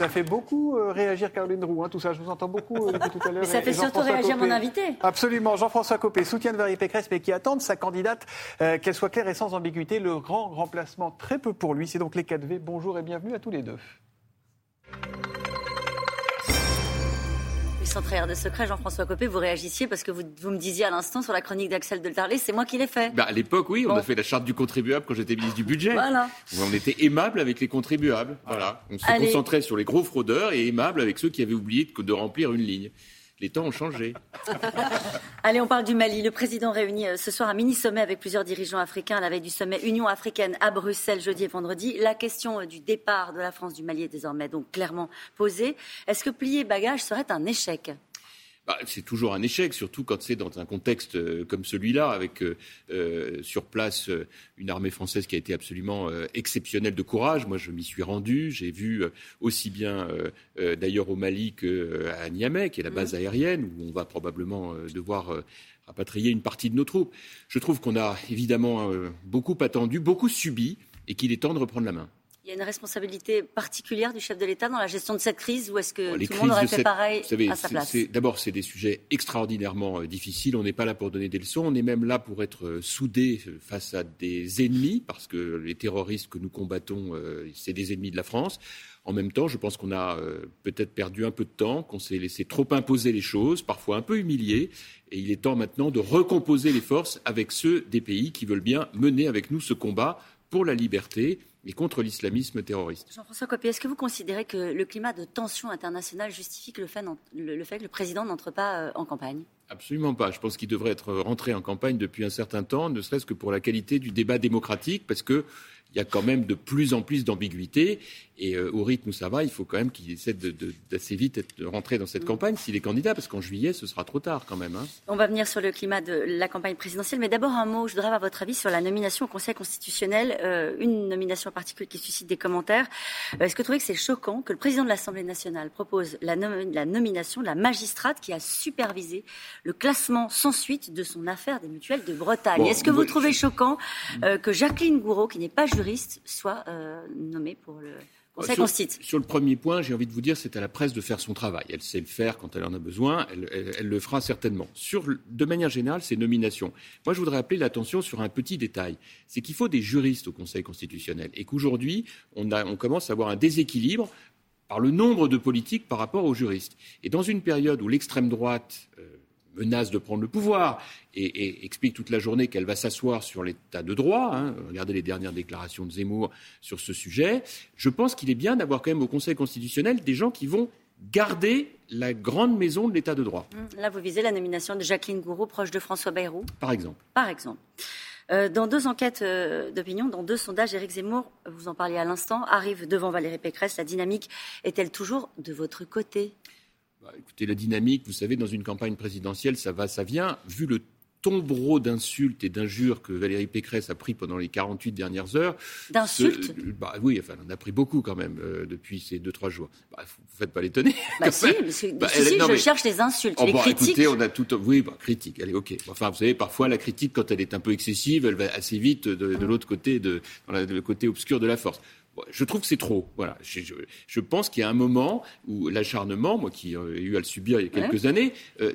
Ça fait beaucoup euh, réagir Caroline Roux, hein, tout ça. Je vous entends beaucoup euh, depuis tout à l'heure. Ça Et fait surtout réagir Copé. mon invité. Absolument. Jean-François Copé soutient Valérie Pécresse, mais qui attend de sa candidate euh, qu'elle soit claire et sans ambiguïté. Le grand remplacement, très peu pour lui. C'est donc les 4V. Bonjour et bienvenue à tous les deux. Sans trahir de secret, Jean-François Copé, vous réagissiez parce que vous, vous me disiez à l'instant sur la chronique d'Axel de Tarlet, c'est moi qui l'ai fait. Bah, à l'époque, oui, on Bon. a fait la charte du contribuable quand j'étais ministre du budget. Voilà. On était aimable avec les contribuables. Voilà. On se Allez. concentrait sur les gros fraudeurs et aimable avec ceux qui avaient oublié de, de remplir une ligne. Les temps ont changé. Allez, on parle du Mali. Le président réunit euh, ce soir un mini-sommet avec plusieurs dirigeants africains à la veille du sommet Union africaine à Bruxelles jeudi et vendredi. La question euh, du départ de la France du Mali est désormais donc clairement posée. Est-ce que plier bagage serait un échec? Bah, c'est toujours un échec, surtout quand c'est dans un contexte euh, comme celui-là, avec euh, euh, sur place une armée française qui a été absolument euh, exceptionnelle de courage. Moi, je m'y suis rendu. J'ai vu aussi bien euh, d'ailleurs au Mali qu'à Niamey, qui est la base aérienne, où on va probablement devoir rapatrier une partie de nos troupes. Je trouve qu'on a évidemment beaucoup attendu, beaucoup subi, et qu'il est temps de reprendre la main. Il y a une responsabilité particulière du chef de l'État dans la gestion de cette crise ou est-ce que Bon, les tout le monde aurait fait cette- pareil savez, à sa place D'abord, c'est des sujets extraordinairement euh, difficiles. On n'est pas là pour donner des leçons. On est même là pour être euh, soudés euh, face à des ennemis, parce que les terroristes que nous combattons, euh, c'est des ennemis de la France. En même temps, je pense qu'on a peut-être perdu un peu de temps, qu'on s'est laissé trop imposer les choses, parfois un peu humilié. Et il est temps maintenant de recomposer les forces avec ceux des pays qui veulent bien mener avec nous ce combat pour la liberté et contre l'islamisme terroriste. Jean-François Copé, est-ce que vous considérez que le climat de tension internationale justifie que le fait, le fait que le président n'entre pas euh, en campagne? Absolument pas. Je pense qu'il devrait être rentré en campagne depuis un certain temps, ne serait-ce que pour la qualité du débat démocratique, parce que il y a quand même de plus en plus d'ambiguïté. Et euh, au rythme où ça va, il faut quand même qu'il essaie d'assez vite être, de rentrer dans cette campagne s'il est candidat, parce qu'en juillet, ce sera trop tard quand même. hein. On va venir sur le climat de la campagne présidentielle, mais d'abord un mot, je voudrais avoir votre avis sur la nomination au Conseil constitutionnel, euh, une nomination en particulier qui suscite des commentaires. Euh, Est-ce que vous trouvez que c'est choquant que le président de l'Assemblée nationale propose la, nom- la nomination de la magistrate qui a supervisé le classement sans suite de son affaire des mutuelles de Bretagne? Bon, Est-ce que vous trouvez choquant euh, que Jacqueline Gouraud, qui n'est pas juriste, soit euh, nommée pour le Conseil sur, sur le premier point, j'ai envie de vous dire, c'est à la presse de faire son travail. Elle sait le faire quand elle en a besoin, elle, elle- elle le fera certainement. Sur, de manière générale, ces nominations. Moi, je voudrais appeler l'attention sur un petit détail. C'est qu'il faut des juristes au Conseil constitutionnel et qu'aujourd'hui, on commence à avoir un déséquilibre par le nombre de politiques par rapport aux juristes. Et dans une période où l'extrême droite euh, menace de prendre le pouvoir et, et explique toute la journée qu'elle va s'asseoir sur l'état de droit, hein, regardez les dernières déclarations de Zemmour sur ce sujet, je pense qu'il est bien d'avoir quand même au Conseil constitutionnel des gens qui vont garder la grande maison de l'état de droit, Hum, Là, vous visez la nomination de Jacqueline Gouraud, proche de François Bayrou. par exemple. par exemple. Euh, dans deux enquêtes euh, d'opinion, dans deux sondages, Éric Zemmour, vous en parliez à l'instant, arrive devant Valérie Pécresse. La dynamique est-elle toujours de votre côté? Bah, écoutez, la dynamique, vous savez, dans une campagne présidentielle, ça va, ça vient. Vu le tombereau d'insultes et d'injures que Valérie Pécresse a pris pendant les 48 dernières heures. D'insultes ce- bah, Oui, enfin, elle en a pris beaucoup quand même euh, depuis ces deux, trois jours. Bah, vous ne faites pas l'étonner. Bah si, Bah, si, elle- si, non, je mais- cherche les insultes, Oh, les bon, critiques. écoutez, on a tout. Oui, bah, critique, allez, ok. Enfin, vous savez, parfois, la critique, quand elle est un peu excessive, elle va assez vite de, de l'autre côté, de, dans la- le côté obscur de la force. Je trouve que c'est trop. Voilà. Je, je- je pense qu'il y a un moment où l'acharnement, moi qui euh, ai eu à le subir il y a quelques années, euh,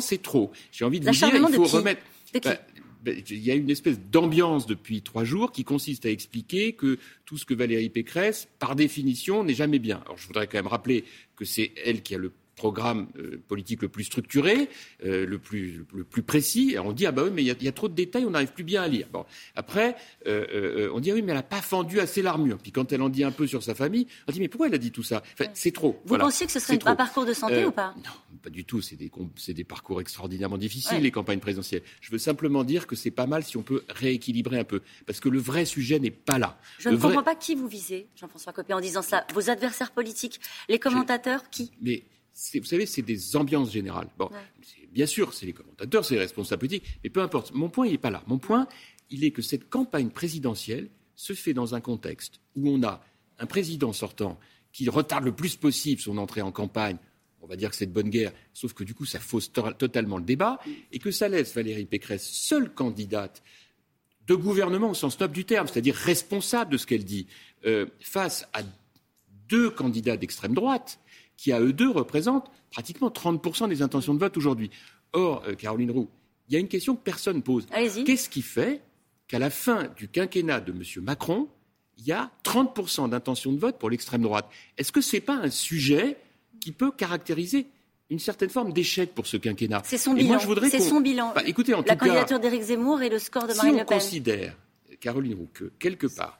c'est trop. J'ai envie de vous dire, il faut remettre. Bah, bah, il y a une espèce d'ambiance depuis trois jours qui consiste à expliquer que tout ce que Valérie Pécresse, par définition, n'est jamais bien. Alors je voudrais quand même rappeler que c'est elle qui a le programme euh, politique le plus structuré, euh, le, plus, le plus précis. Et on dit, ah bah oui, mais il y, a- il y a trop de détails, on n'arrive plus bien à lire. Bon. Après, euh, on dit, ah oui, mais elle n'a pas fendu assez l'armure. Puis quand elle en dit un peu sur sa famille, on dit, mais pourquoi elle a dit tout ça? Enfin, C'est trop. Vous Voilà. pensiez que ce serait un parcours de santé ou pas? Non, pas du tout. C'est des, des parcours extraordinairement difficiles, Ouais. les campagnes présidentielles. Je veux simplement dire que c'est pas mal si on peut rééquilibrer un peu. Parce que le vrai sujet n'est pas là. Je Le ne vrai- comprends pas qui vous visez, Jean-François Copé, en disant ça. Vos adversaires politiques, les commentateurs, qui? Mais vous savez, c'est des ambiances générales. Bon, Ouais. c'est- bien sûr, c'est les commentateurs, c'est les responsables politiques, mais peu importe. Mon point, il n'est pas là. Mon point, il est que cette campagne présidentielle se fait dans un contexte où on a un président sortant qui retarde le plus possible son entrée en campagne. On va dire que c'est de bonne guerre, sauf que du coup, ça fausse to- totalement le débat, et que ça laisse Valérie Pécresse seule candidate de gouvernement au sens noble du terme, c'est-à-dire responsable de ce qu'elle dit, euh, face à deux candidats d'extrême droite qui, à eux deux, représentent pratiquement 30% des intentions de vote aujourd'hui. Or, euh, Caroline Roux, il y a une question que personne ne pose. Qu'est-ce qui fait qu'à la fin du quinquennat de M. Macron, il y a 30% d'intentions de vote pour l'extrême droite? Est-ce que ce n'est pas un sujet qui peut caractériser une certaine forme d'échec pour ce quinquennat? C'est son bilan. C'est son bilan. Bah, écoutez, en la candidature d'Éric Zemmour et le score de Marine Le Pen. Si on considère, Caroline Roux, que quelque part,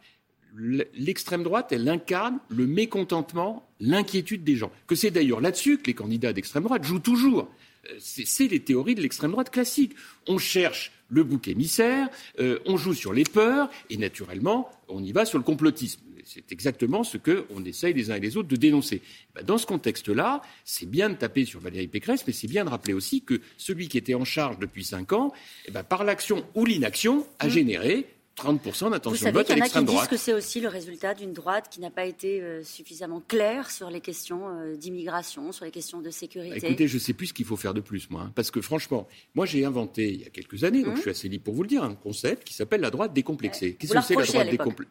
l'extrême droite, elle incarne le mécontentement, l'inquiétude des gens. Que c'est d'ailleurs là-dessus que les candidats d'extrême droite jouent toujours. Euh, c'est les théories de l'extrême droite classique. On cherche le bouc émissaire, euh, on joue sur les peurs, et naturellement, on y va sur le complotisme. C'est exactement ce qu'on essaye les uns et les autres de dénoncer. Eh ben, dans ce contexte-là, c'est bien de taper sur Valérie Pécresse, mais c'est bien de rappeler aussi que celui qui était en charge depuis cinq ans, eh ben, par l'action ou l'inaction, a mmh. généré 30% d'intention de vote à l'extrême droite. Il y en a qui disent que c'est aussi le résultat d'une droite qui n'a pas été euh, suffisamment claire sur les questions euh, d'immigration, sur les questions de sécurité. Bah, écoutez, je ne sais plus ce qu'il faut faire de plus, moi. Hein, parce que franchement, moi j'ai inventé il y a quelques années, donc hum. je suis assez libre pour vous le dire, un concept qui s'appelle la droite décomplexée. Qu'est-ce que c'est la droite décomplexée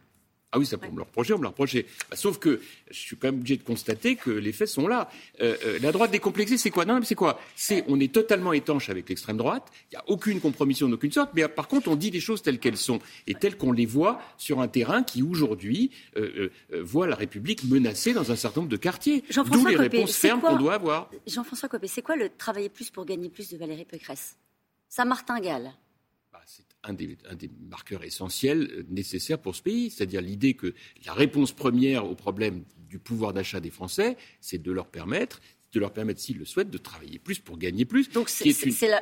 ah oui, ça peut me le reprocher, on me le reprocher. Bah, sauf que je suis quand même obligé de constater que les faits sont là. Euh, euh, la droite décomplexée, c'est quoi? Non, mais c'est quoi? C'est on est totalement étanche avec l'extrême droite. Il n'y a aucune compromission d'aucune sorte. Mais par contre, on dit les choses telles qu'elles sont et telles qu'on les voit sur un terrain qui aujourd'hui euh, voit la République menacée dans un certain nombre de quartiers. D'où les réponses fermes qu'on doit avoir. Jean-François Copé, c'est quoi le travailler plus pour gagner plus de Valérie Pécresse? Ça martingale un des, marqueurs essentiels euh, nécessaires pour ce pays, c'est-à-dire l'idée que la réponse première au problème du pouvoir d'achat des Français, c'est de leur permettre de leur permettre, s'ils le souhaitent, de travailler plus pour gagner plus. Donc c'est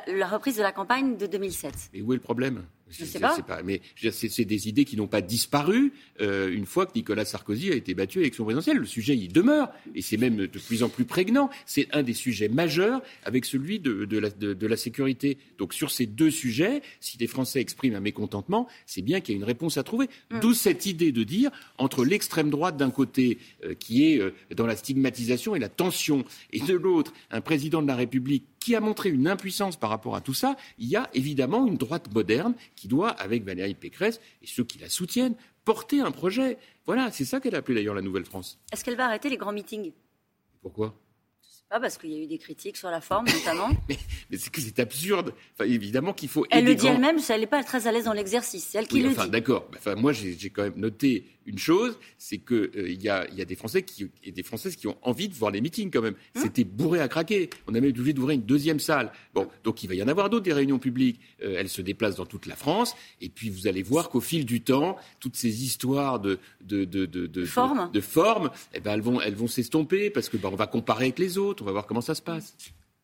la, reprise de la campagne de 2007. Mais où est le problème? Je sais pas. Mais c'est des idées qui n'ont pas disparu euh, une fois que Nicolas Sarkozy a été battu à l'élection présidentielle. Le sujet y demeure et c'est même de plus en plus prégnant. C'est un des sujets majeurs avec celui de, de, la, de, la, sécurité. Donc sur ces deux sujets, si les Français expriment un mécontentement, c'est bien qu'il y a une réponse à trouver. Mm. D'où cette idée de dire entre l'extrême droite d'un côté euh, qui est euh, dans la stigmatisation et la tension, et de l'autre un président de la République qui a montré une impuissance par rapport à tout ça, il y a évidemment une droite moderne qui doit, avec Valérie Pécresse et ceux qui la soutiennent, porter un projet. Voilà, c'est ça qu'elle a appelé d'ailleurs la Nouvelle-France. Est-ce qu'elle va arrêter les grands meetings? Pourquoi? Pas parce qu'il y a eu des critiques sur la forme, notamment. mais, c'est que c'est absurde. Enfin, évidemment qu'il faut. Elle le dit elle-même, elle n'est pas très à l'aise dans l'exercice. C'est elle qui le enfin, D'accord. Enfin, moi, j'ai quand même noté une chose, c'est qu'il euh, y, a, y, a, des Français qui, et des Françaises qui ont envie de voir les meetings quand même. Hum. C'était bourré à craquer. On a même obligé d'ouvrir une deuxième salle. Bon, donc il va y en avoir d'autres des réunions publiques. Euh, elles se déplacent dans toute la France, et puis vous allez voir qu'au fil du temps, toutes ces histoires de de de de, de, forme, de, forme, eh ben elles vont elles vont s'estomper parce que ben, on va comparer avec les autres, on va voir comment ça se passe.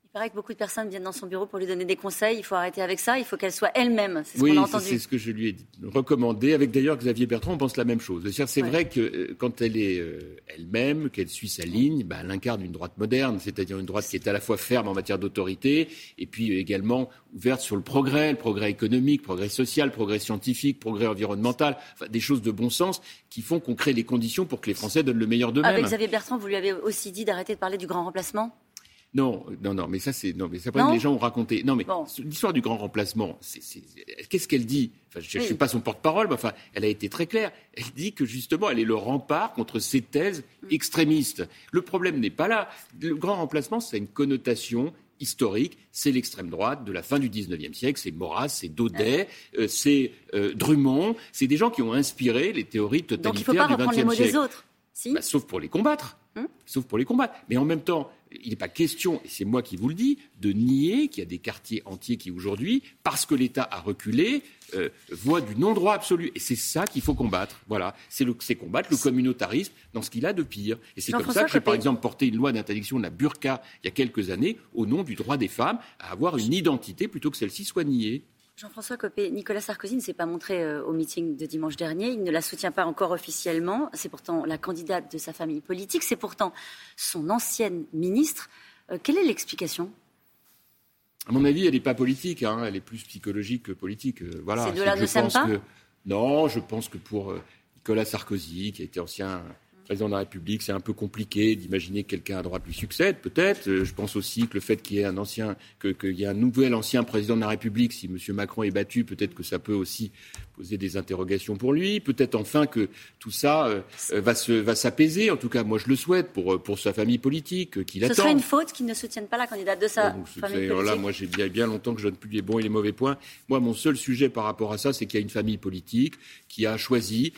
Il paraît que beaucoup de personnes viennent dans son bureau pour lui donner des conseils. Il faut arrêter avec ça. Il faut qu'elle soit elle-même. C'est ce qu'on a entendu. c'est ce que je lui ai recommandé. Avec d'ailleurs Xavier Bertrand, on pense la même chose. C'est vrai que euh, quand elle est euh, elle-même, qu'elle suit sa ligne, bah, elle incarne une droite moderne, c'est-à-dire une droite qui est à la fois ferme en matière d'autorité et puis également ouverte sur le progrès, le progrès économique, le progrès social, le progrès scientifique, le progrès environnemental, enfin, des choses de bon sens qui font qu'on crée les conditions pour que les Français donnent le meilleur d'eux-mêmes. Avec Xavier Bertrand, vous lui avez aussi dit d'arrêter de parler du grand remplacement? Non, non, non, mais ça c'est non, mais ça les gens ont raconté. Non, mais l'histoire du grand remplacement, qu'est-ce qu'elle dit? Enfin, Je ne suis pas son porte-parole, mais enfin, elle a été très claire. Elle dit que justement, elle est le rempart contre ces thèses mm. extrémistes. Le problème n'est pas là. Le grand remplacement, c'est une connotation historique, c'est l'extrême droite de la fin du XIXe siècle, c'est Maurras, c'est Daudet, euh, c'est euh, Drummond, c'est des gens qui ont inspiré les théories totalitaires du XXe siècle. Des autres. Si bah, sauf pour les combattre. Hum sauf pour les combattre. Mais en même temps, il n'est pas question, et c'est moi qui vous le dis, de nier qu'il y a des quartiers entiers qui aujourd'hui, parce que l'État a reculé, euh, voient du non-droit absolu. Et c'est ça qu'il faut combattre. Voilà, c'est combattre le communautarisme dans ce qu'il a de pire. Et c'est comme ça que j'ai par exemple porté une loi d'interdiction de la burqa il y a quelques années au nom du droit des femmes à avoir une identité plutôt que celle-ci soit niée. Jean-François Copé, Nicolas Sarkozy ne s'est pas montré euh, au meeting de dimanche dernier. Il ne la soutient pas encore officiellement. C'est pourtant la candidate de sa famille politique. C'est pourtant son ancienne ministre. Euh, quelle est l'explication? À mon avis, elle n'est pas politique. Hein. Elle est plus psychologique que politique. Euh, voilà. C'est de là ne pas Non, je pense que pour Nicolas Sarkozy, qui a été ancien président de la République, c'est un peu compliqué d'imaginer que quelqu'un à droite lui succède, peut-être. Euh, je pense aussi que le fait qu'il y ait un ancien, qu'il y ait un nouvel ancien président de la République, si M. Macron est battu, peut-être que ça peut aussi poser des interrogations pour lui. Peut-être enfin que tout ça euh, euh, va, se, va s'apaiser. En tout cas, moi, je le souhaite pour, euh, pour sa famille politique qui l'attend. Ce serait une faute qu'il ne soutienne pas la candidate de sa famille politique. Là, moi, j'ai bien, bien longtemps que je donne plus les bons et les mauvais points. Moi, mon seul sujet par rapport à ça, c'est qu'il y a une famille politique qui a choisi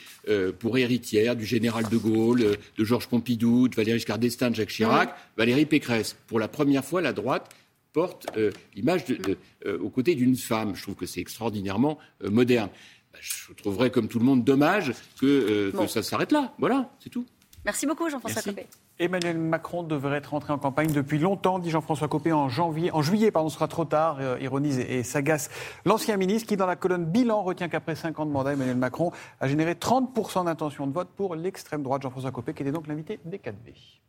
pour héritière du général de Gaulle, de Georges Pompidou, de Valéry Giscard d'Estaing, de Jacques Chirac, Valérie Pécresse. Pour la première fois, la droite porte l'image de, aux côtés d'une femme. Je trouve que c'est extraordinairement moderne. Bah, je trouverais, comme tout le monde, dommage que, euh, ça s'arrête là. Voilà, c'est tout. Merci beaucoup, Jean-François Copé. Emmanuel Macron devrait être rentré en campagne depuis longtemps, dit Jean-François Copé, en janvier, en juillet, pardon, ce sera trop tard, euh, ironise et, sagace l'ancien ministre qui, dans la colonne bilan, retient qu'après 5 ans de mandat, Emmanuel Macron a généré 30% d'intention de vote pour l'extrême droite. Jean-François Copé, qui était donc l'invité des 4V.